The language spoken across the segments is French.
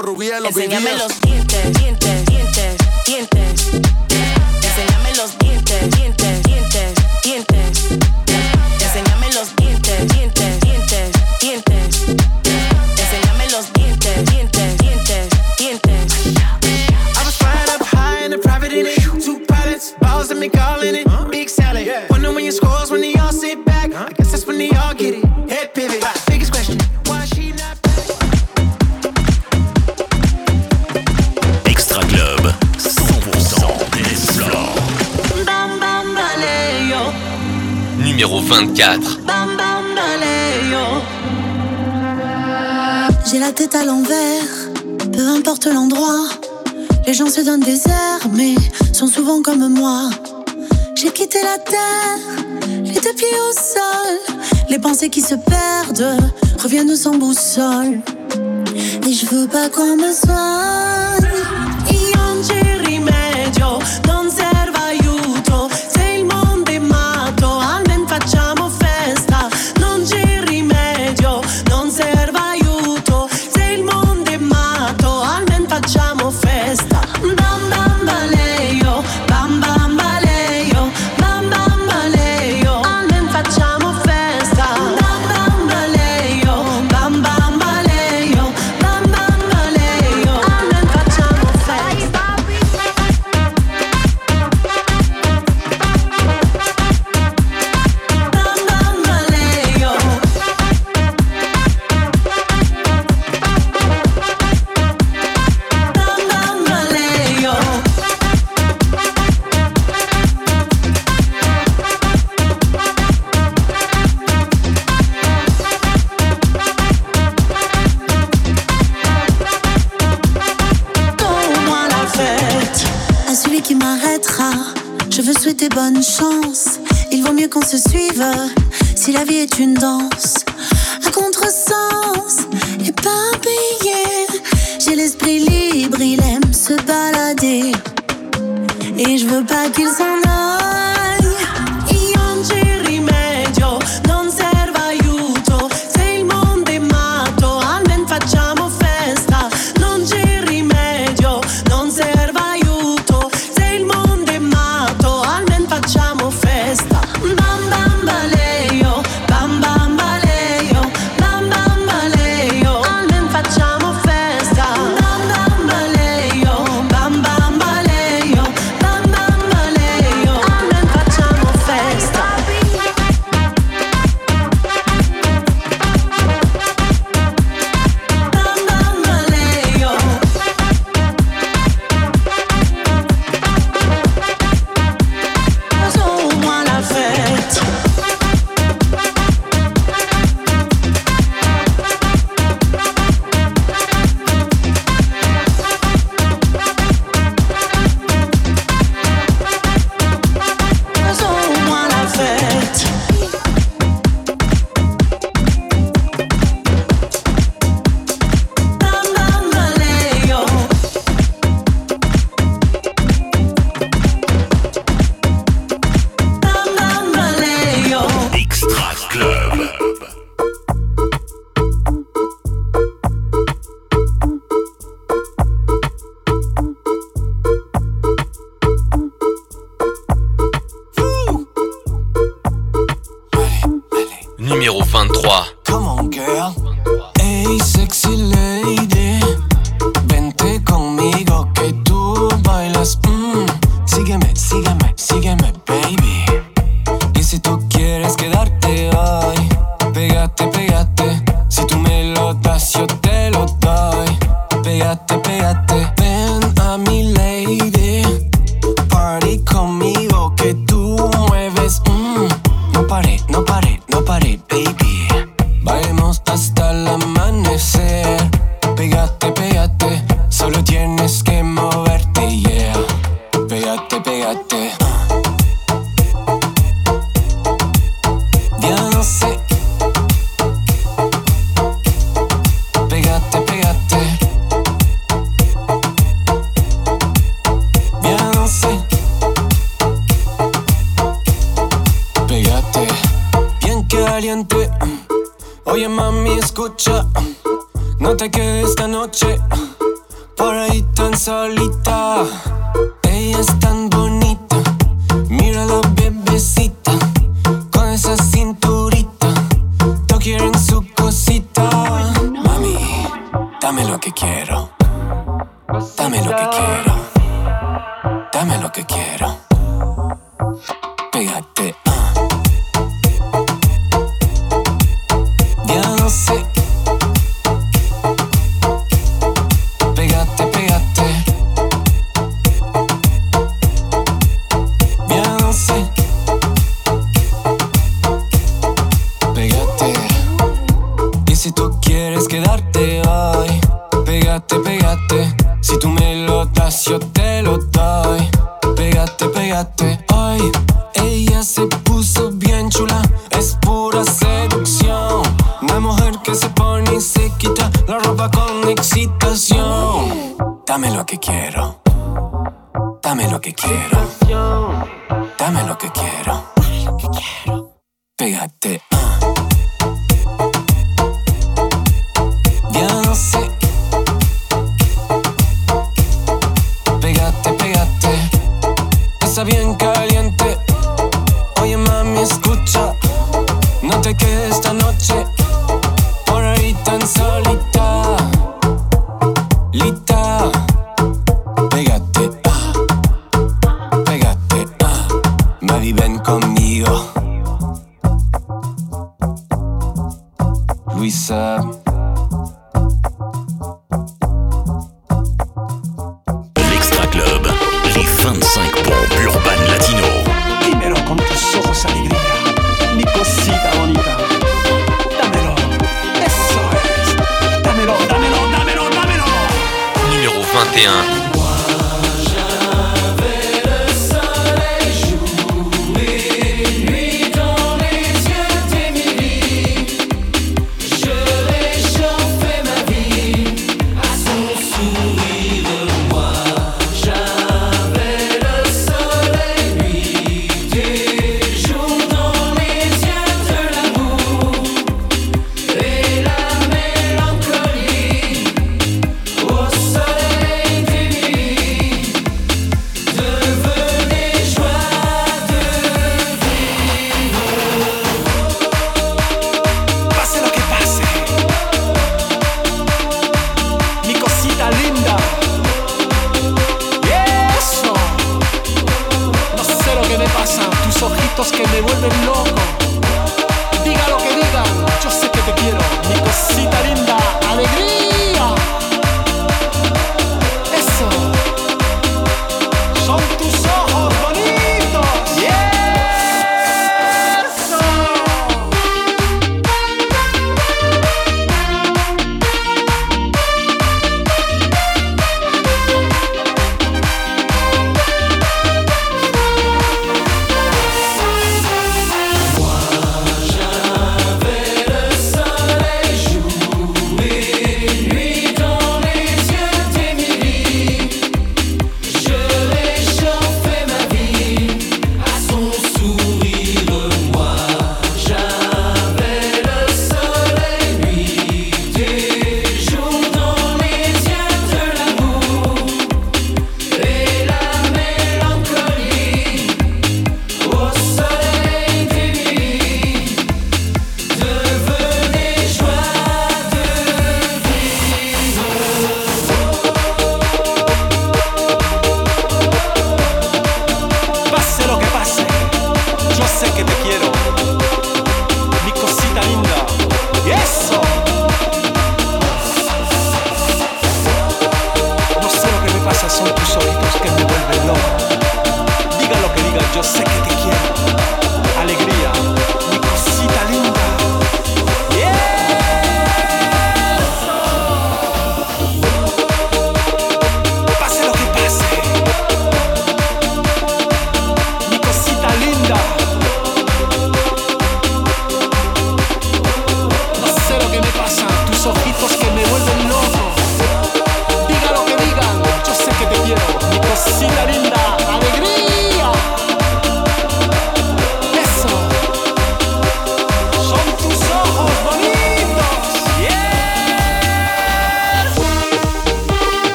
los rubíes, los J'ai la tête à l'envers, peu importe l'endroit. Les gens se donnent des airs, mais sont souvent comme moi. J'ai quitté la terre, les deux pieds au sol. Les pensées qui se perdent reviennent sans boussole. Et je veux pas qu'on me soit Si la vie est une danse,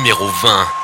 Numéro 20.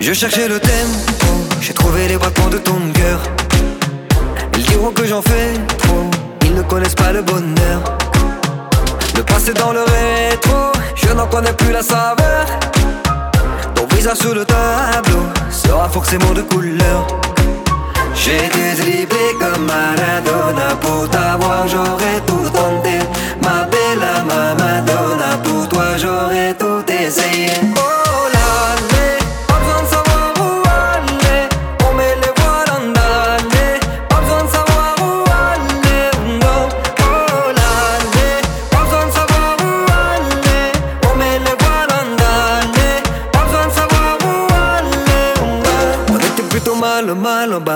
Je cherchais le thème, j'ai trouvé les battements de ton cœur. Ils diront que j'en fais trop, ils ne connaissent pas le bonheur. Le passé dans le rétro, je n'en connais plus la saveur. Ton visage sur le tableau sera forcément de couleur. J'ai été comme Maradona pour t'avoir, j'aurais tout tenté. Ma belle ma Madonna, pour toi j'aurais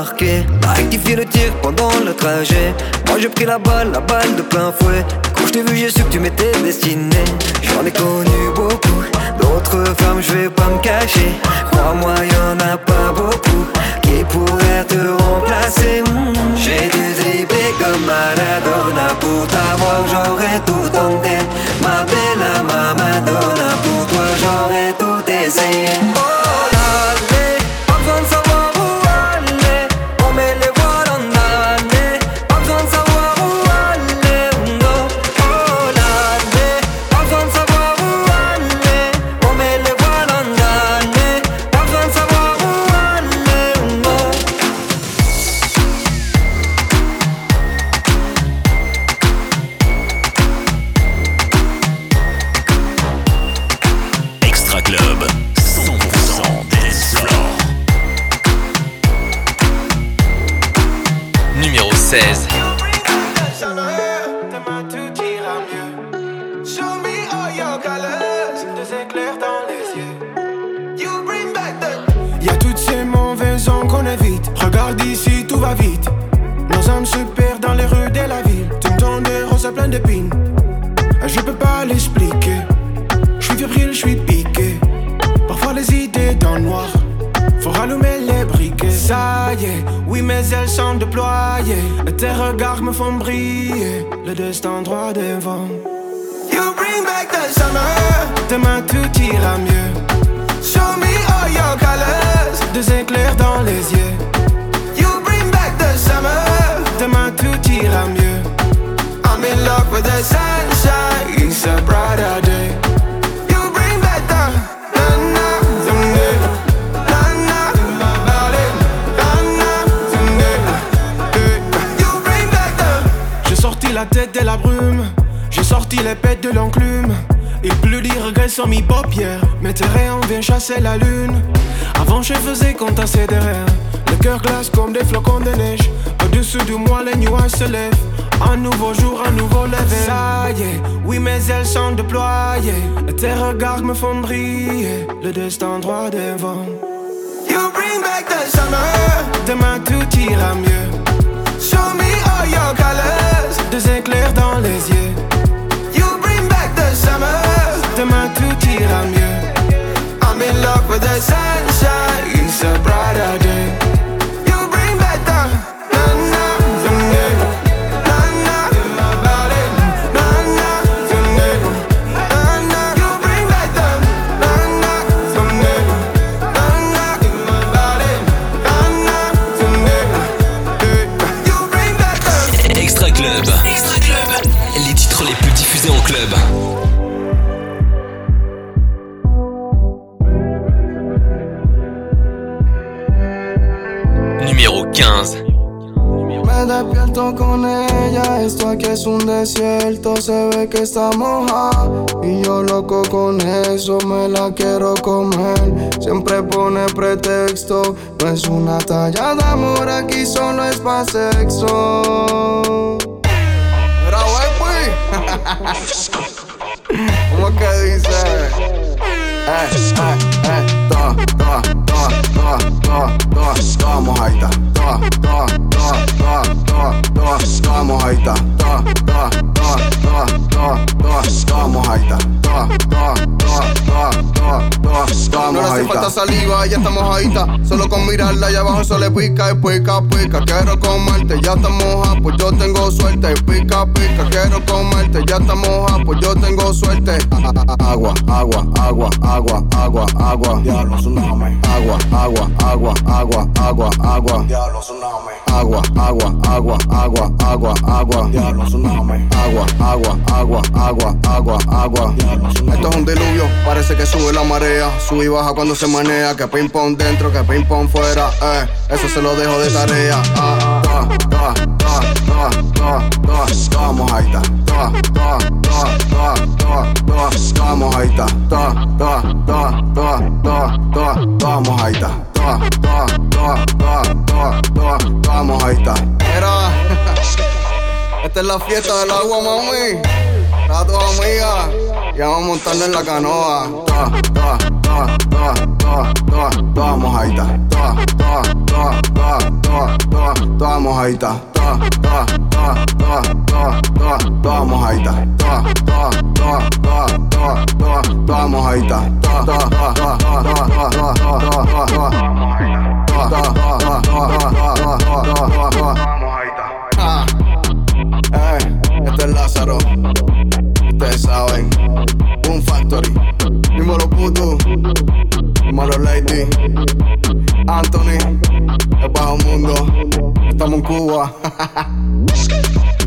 rectifier le tir pendant le trajet. Moi j'ai pris la balle, la balle de plein fouet. Quand je t'ai vu, j'ai su que tu m'étais destiné. J'en ai connu beaucoup, d'autres femmes, je vais pas me cacher. Crois-moi, y'en a pas beaucoup qui pourraient te remplacer. Hmm. J'ai dû comme Maradona pour t'avoir, j'aurais tout tenté. Ma belle ma Madonna, pour toi j'aurais tout essayé. D'épines. Je peux pas l'expliquer. Je suis fébrile, je suis piqué. Parfois les idées dans le noir. Faut rallumer les briquets. Ça y est, oui, mes ailes sont déployées. Tes regards me font briller. Le destin droit devant. You bring back the summer. Demain tout ira mieux. Show me all your colors. Des éclairs dans les yeux. You bring back the summer. Demain tout ira mieux. J'ai sorti la tête de la brume. J'ai sorti les pètes de l'enclume. Et plus les regrets sur mes paupières. Mais tes rayons viennent chasser la lune. Avant, je faisais comptasser des rêves. Le cœur glace comme des flocons de neige. Au-dessus de moi, les nuages se lèvent. Un nouveau jour, un nouveau lever. Ça y est, oui, mes ailes sont déployées. Tes regards me font briller. Le destin droit devant. You bring back the summer. Demain tout ira mieux. Show me all your colors. Des éclairs dans les yeux. You bring back the summer. Demain tout ira mieux. I'm in love with the sunshine. It's a brighter day. 15. Me despierto con ella, esto aquí es un desierto, se ve que está mojada Y yo loco con eso, me la quiero comer. Siempre pone pretexto, no es una talla de amor, aquí solo es pa' sexo. ¿Cómo que dice? Eh, eh, eh, toa, toa, toa, ahí ahí ahí saliva, ya estamos ahí Solo con mirarla allá abajo se le pica y pica, pica. Quiero comerte, ya está moja, pues yo tengo suerte. Pica, pica, quiero comerte, ya está moja, pues yo tengo suerte. Agua, agua, agua, agua, agua, agua. Diablo, Agua, agua, agua agua, agua, agua, agua, diablo tsunami, agua, agua, agua, agua, agua, agua, diablo tsunami, agua, agua, agua, agua, agua, agua. Esto es un diluvio, parece que sube la marea, sube y baja cuando se manea, que ping pong dentro, que ping pong fuera, eh, eso se lo dejo de tarea, ah, ah, esta es la fiesta del agua, mami a tu amiga y vamos a montarnos en la canoa. Toa, toa, toa, toa, toa, toa, toa mojaita. Toa, toa, toa, toa, toa, toa, toa mojaita. Toa, toa, toa, toa, toa, toa, toa mojaita. Toa, toa, toa, toa, toa, toa, toa mojaita. Toa, toa, toa, toa, toa, toa, toa, toa, toa, toa mojaita. Toa, toa, toa, toa, toa, toa, toa, toa, toa mojaita. Ah, eh, este es Lázaro. Ustedes saben. Boom Factory. Dímelo puto. Dímelo Lady. Anthony. El bajo mundo. Estamos en Cuba.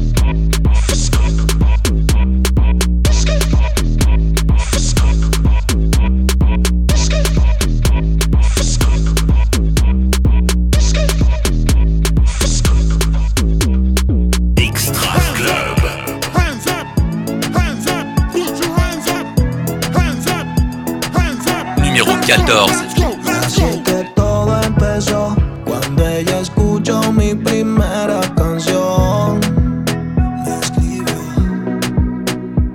Así que todo empezó cuando ella escuchó mi primera canción.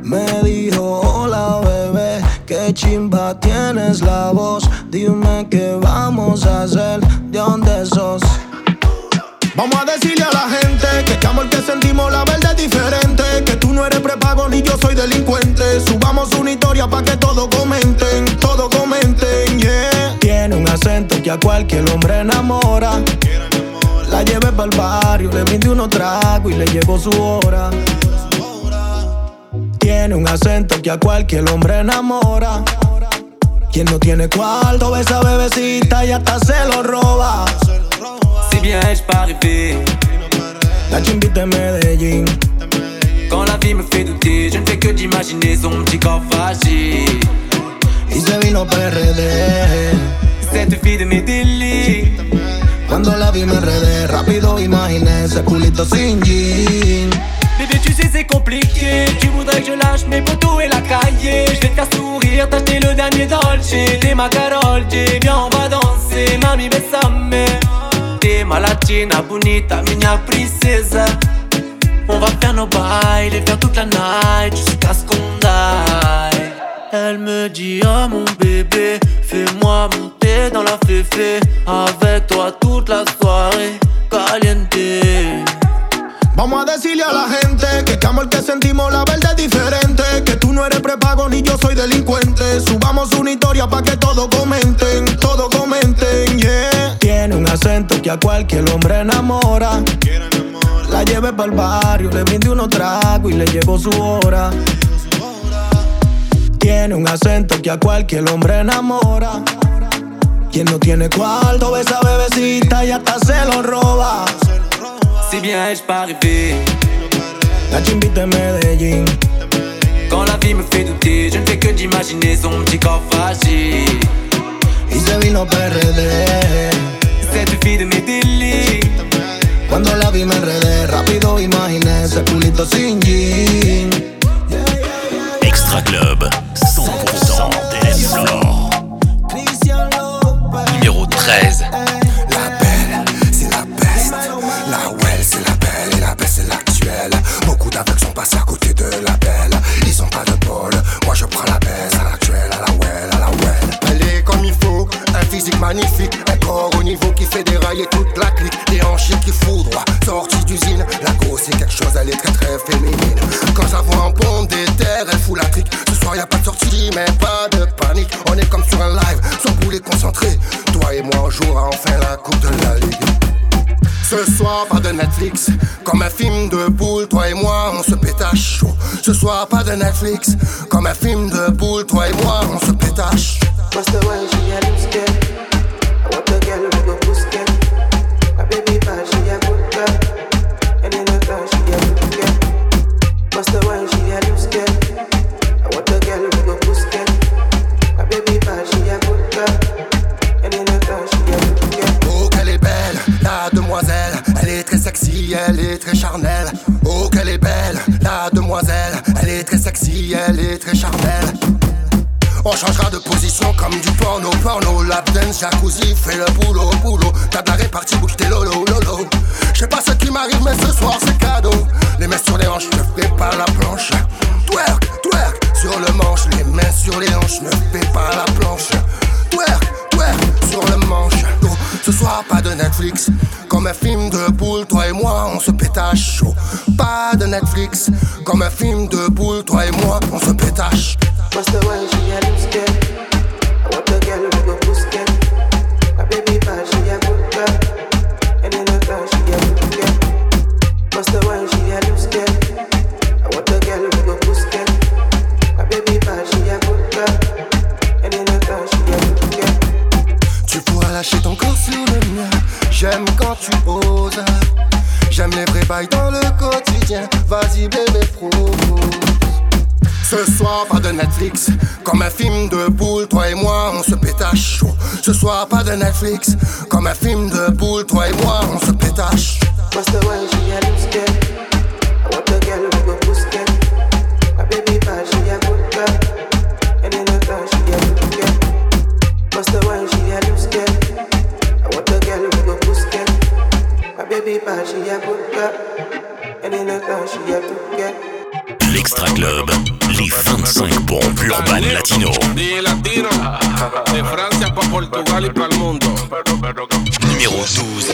Me dijo: Hola bebé, qué chimba tienes la voz. Dime qué vamos a hacer, de dónde sos. Vamos a decirle a la gente que este amor que sentimos la verdad es diferente. Que tú no eres prepago ni yo soy delincuente. Subamos una historia para que todo a cualquier hombre enamora. La llevé para el barrio, le brindé unos tragos y le llegó su hora. Tiene un acento que a cualquier hombre enamora. Quien no tiene cuarto, esa bebecita y hasta se lo roba. Si bien ai-je pas rêvé La chimbita de Medellín. Quand la vie me fait douter, je ne fais que d'imaginer son petit corps fragile. Y se vino PRD. De mes délits. Cuando la vi me enredé, rápido imaginé ese culito sin jean. Bébé, tu sais, c'est compliqué. Tu voudrais que je lâche mes potos et la cahier. Je vais te faire sourire, t'acheter le dernier Dolce. T'es ma Carol J, viens, on va danser. Mami, besame. T'es ma latina, bonita, minha princesa. On va faire nos bails, et faire toute la night jusqu'à ce qu'on die. Elle me dit, oh mon bébé, fais-moi la. Avec toi toute la caliente. Vamos a decirle a la gente que este amor que sentimos la verdad es diferente. Que tú no eres prepago ni yo soy delincuente. Subamos una historia para que todos comenten, todos comenten, yeah. Tiene un acento que a cualquier hombre enamora. La llevé para el barrio, le brindé unos tragos y le llegó su hora. Tiene un acento que a cualquier hombre enamora. Quien no tiene cuarto, esa bebecita y hasta se lo roba. Si bien pas rêvé La chimbita de Medellín. Quand la vie me fait douter, je ne fais que d'imaginer son petit corps fragile. Y se vino PRD. Cette fille de mes délits. Cuando la vi me enredé, rápido imaginé ese culito sin jean. Extra Club, 100% dance floor. Numéro 13. La belle, c'est la peste. La well, c'est la belle. Et la belle, c'est l'actuelle. Beaucoup d'aveugles sont passés à côté de la belle. Ils ont pas de bol. Moi, je prends la baisse à l'actuelle, à la well, à la well. Elle est comme il faut, un physique magnifique, un corps au niveau qui fait dérailler toute la clique, des hanches qui foudroient, sortie d'usine. La grosse c'est quelque chose, elle est très très féminine. Ce soir, pas de Netflix, comme un film de boule, toi et moi, on se pétache. Ce soir, pas de Netflix, comme un film de boule, toi et moi, on se pétache. Elle est très charnelle. Oh, qu'elle est belle, la demoiselle. Elle est très sexy, elle est très charnelle. On changera de position comme du porno, porno. Lap dance, jacuzzi, fais le boulot, boulot. De la répartie, bouge tes lolo, lolo. Je sais pas ce qui m'arrive, mais ce soir c'est cadeau. Les mains sur les hanches, ne fais pas la planche. Twerk, twerk, sur le manche. Les mains sur les hanches, ne fais pas la planche. Twerk, twerk, sur le manche. Oh, ce soir, pas de Netflix. Comme un film de boule, toi et moi, on se pétache chaud. Pas de Netflix. Comme un film de boule, toi et moi, on se pétache. J'aime quand tu oses. J'aime les vrais bails dans le quotidien. Vas-y, bébé, propose. Ce soir, pas de Netflix. Comme un film de boule, toi et moi, on se pétache. Ce soir, pas de Netflix. Comme un film de boule, toi et moi, on se pétache. Numéro 12.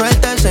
sueltes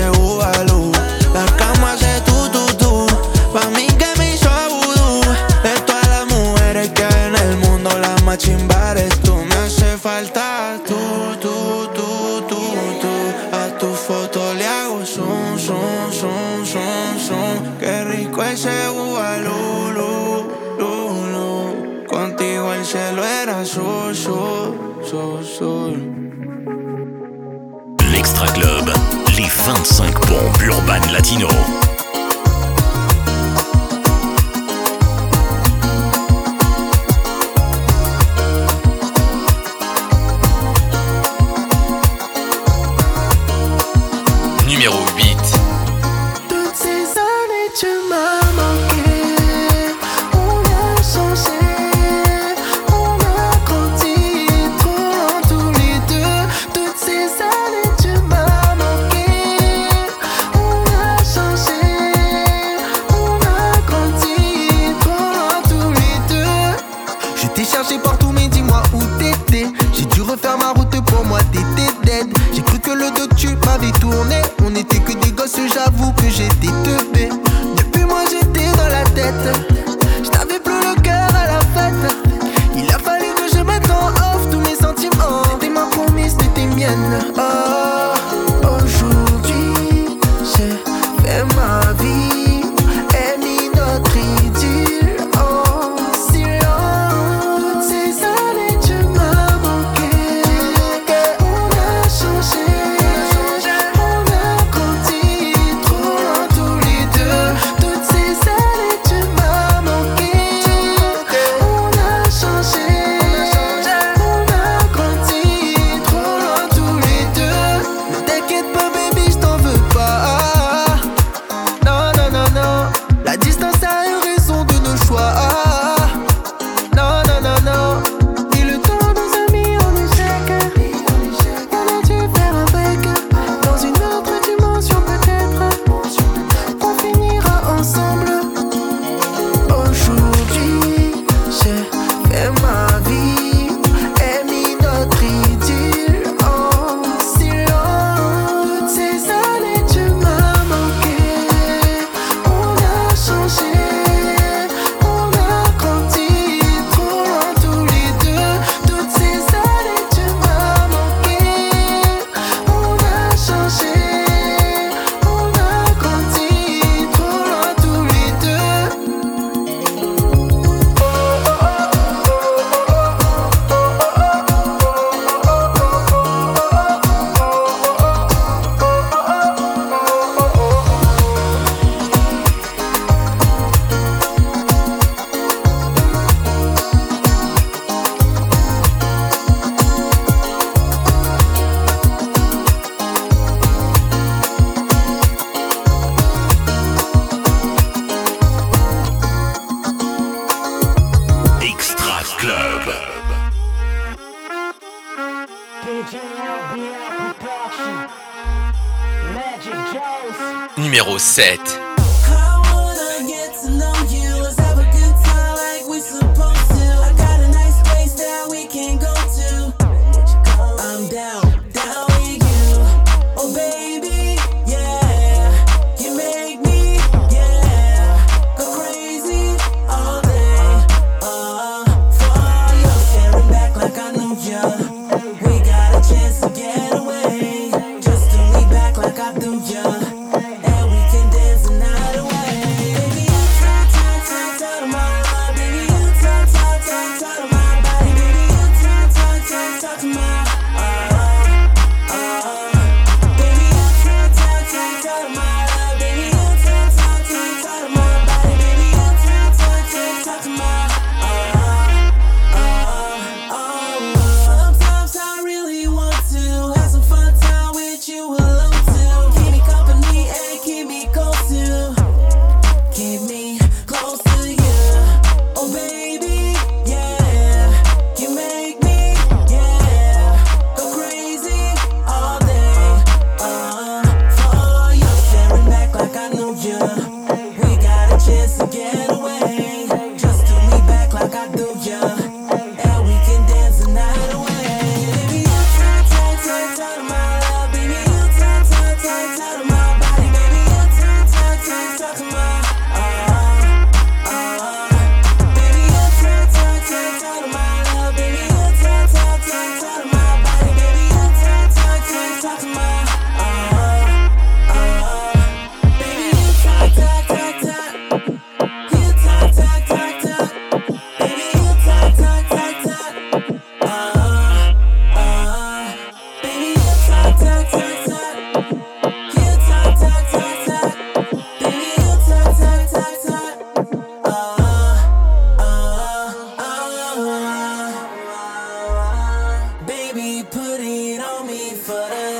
but I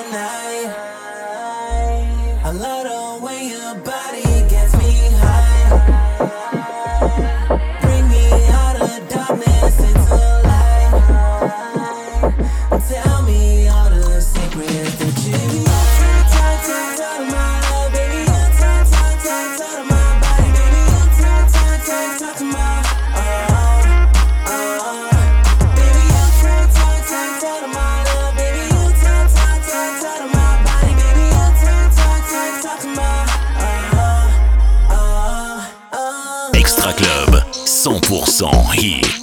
100% hit.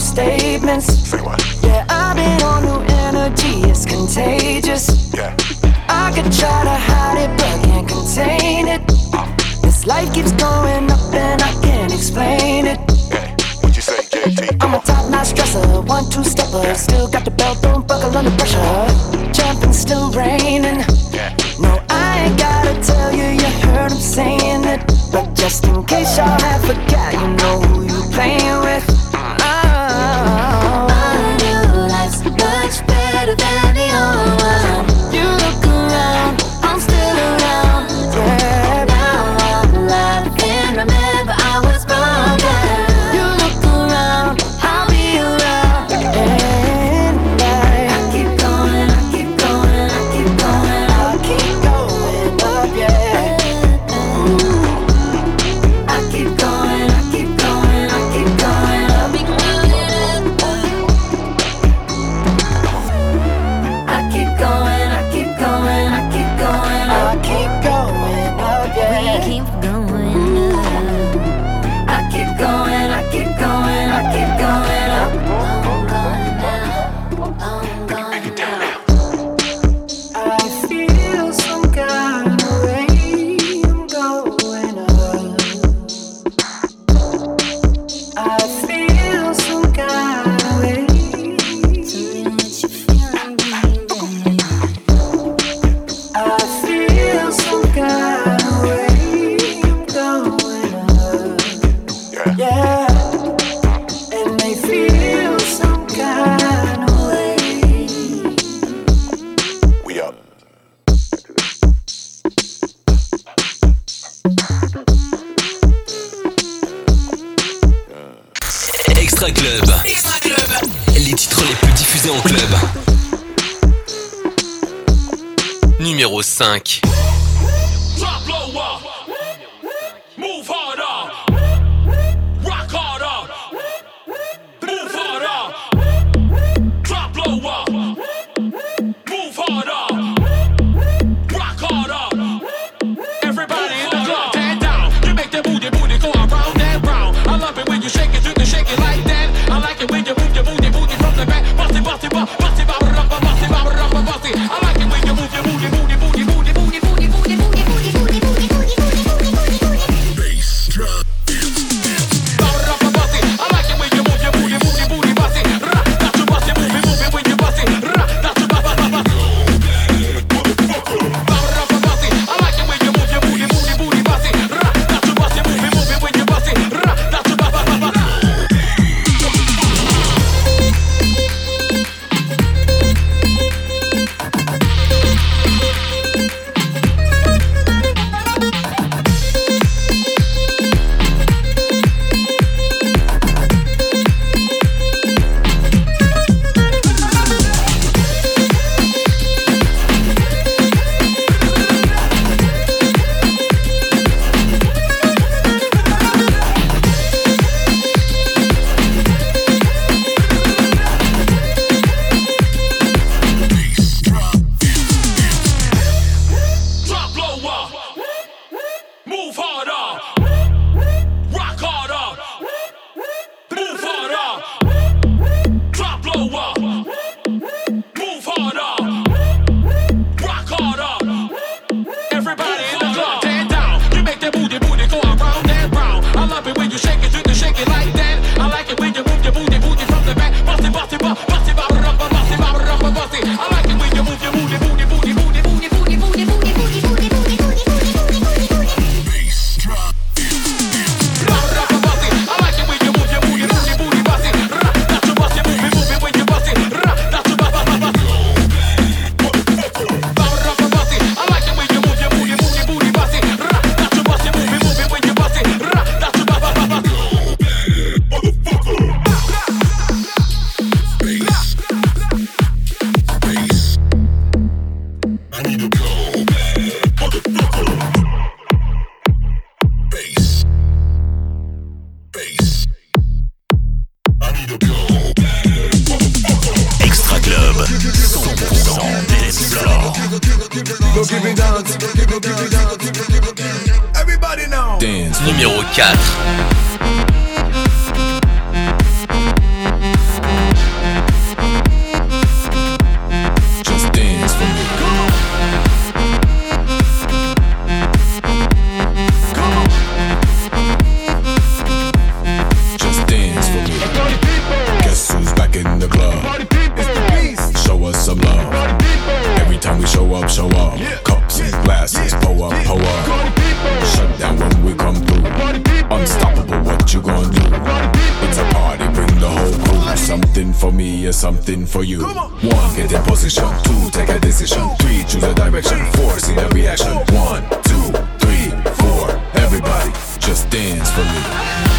Statements. Say what? Les titres les plus diffusés en club. Numéro 5. stands for me.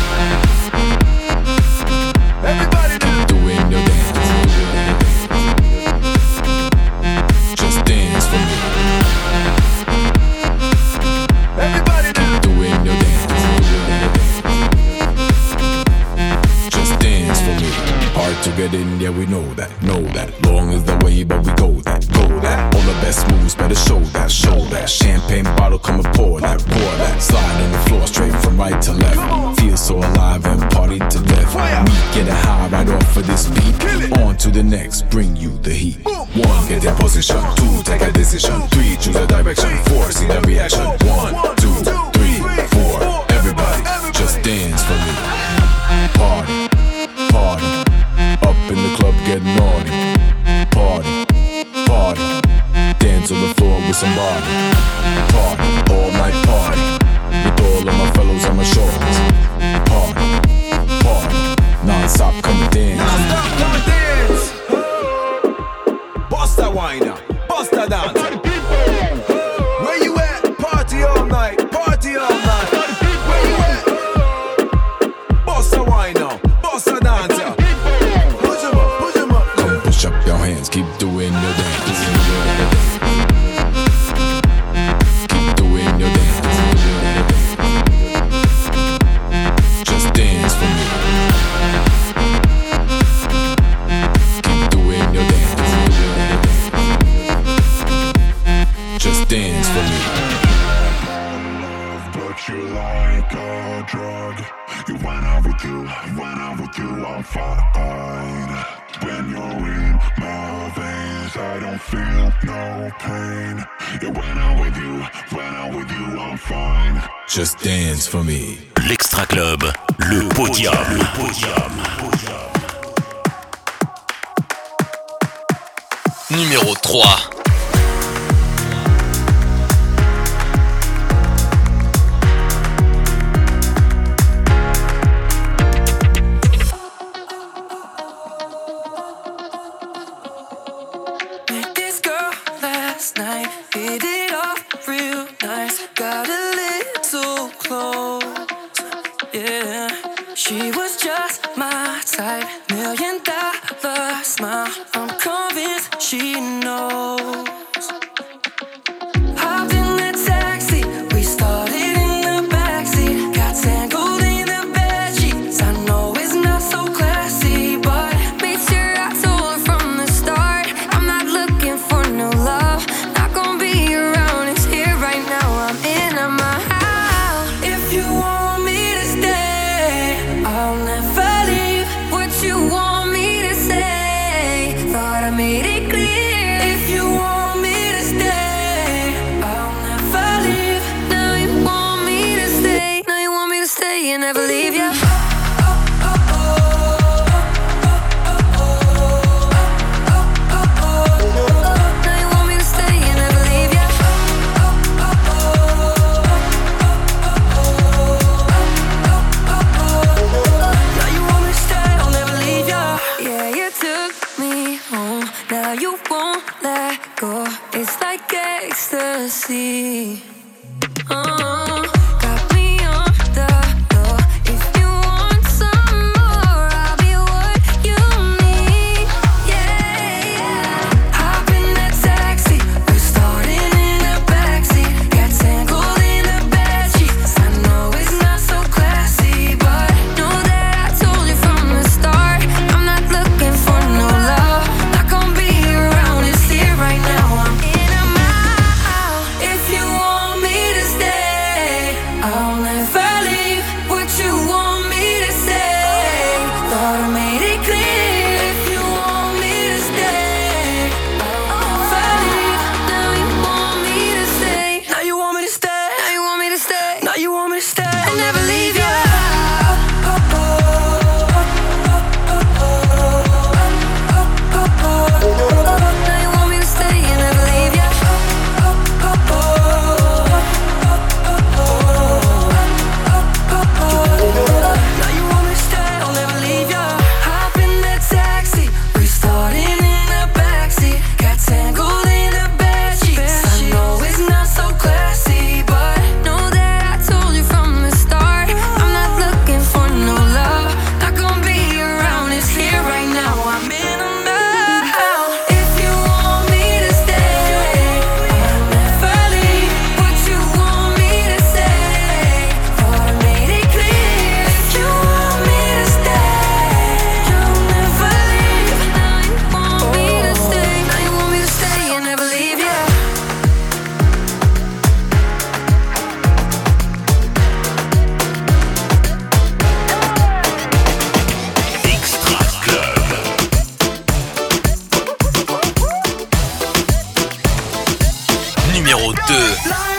no pain. Yeah, when I'm with you, when I'm with you, I'm fine. Just dance for me. L'Extra Club, le podium. Le podium. Numéro 3 numéro 2.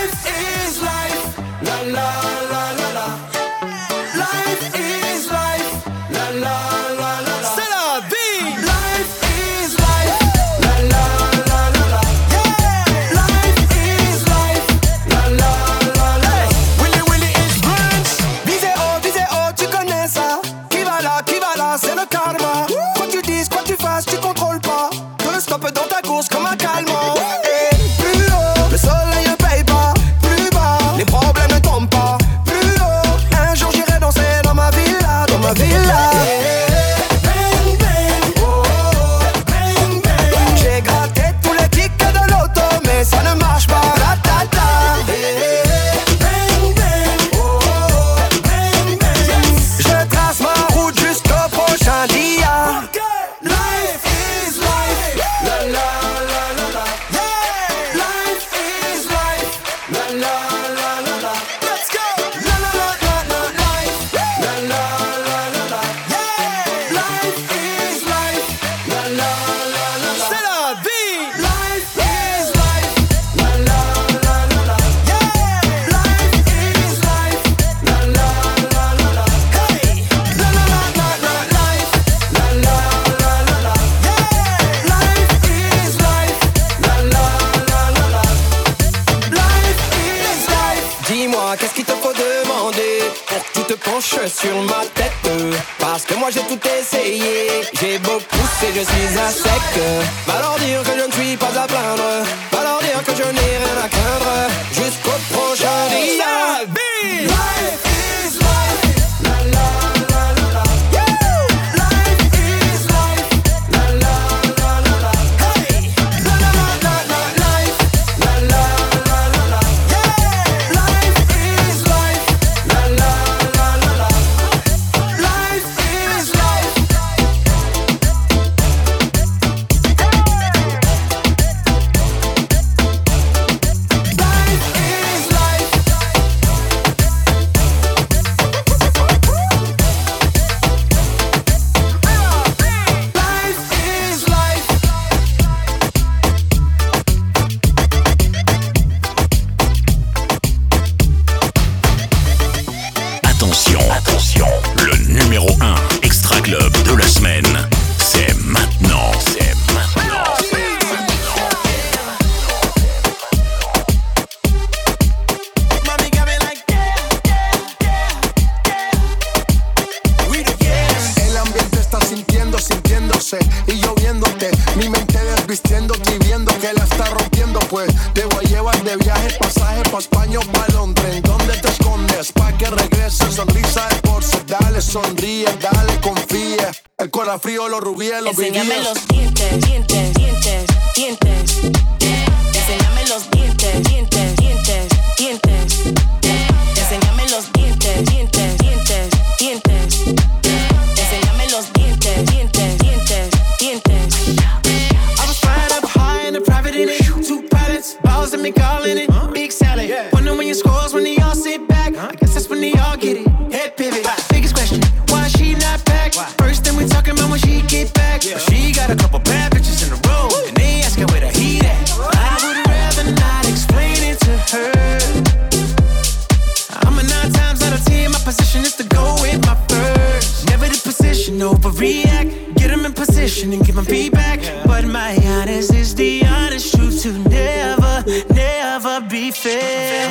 ambition and giving feedback. But my honest is the honest truth to never, never be fair.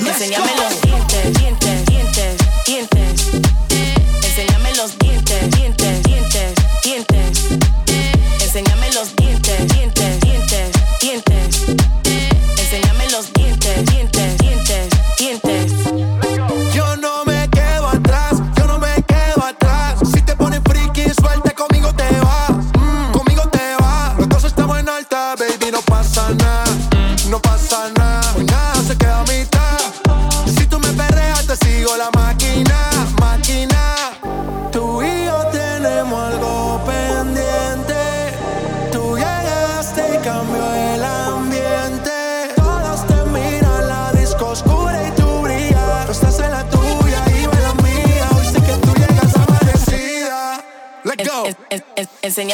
Let's go.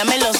me lo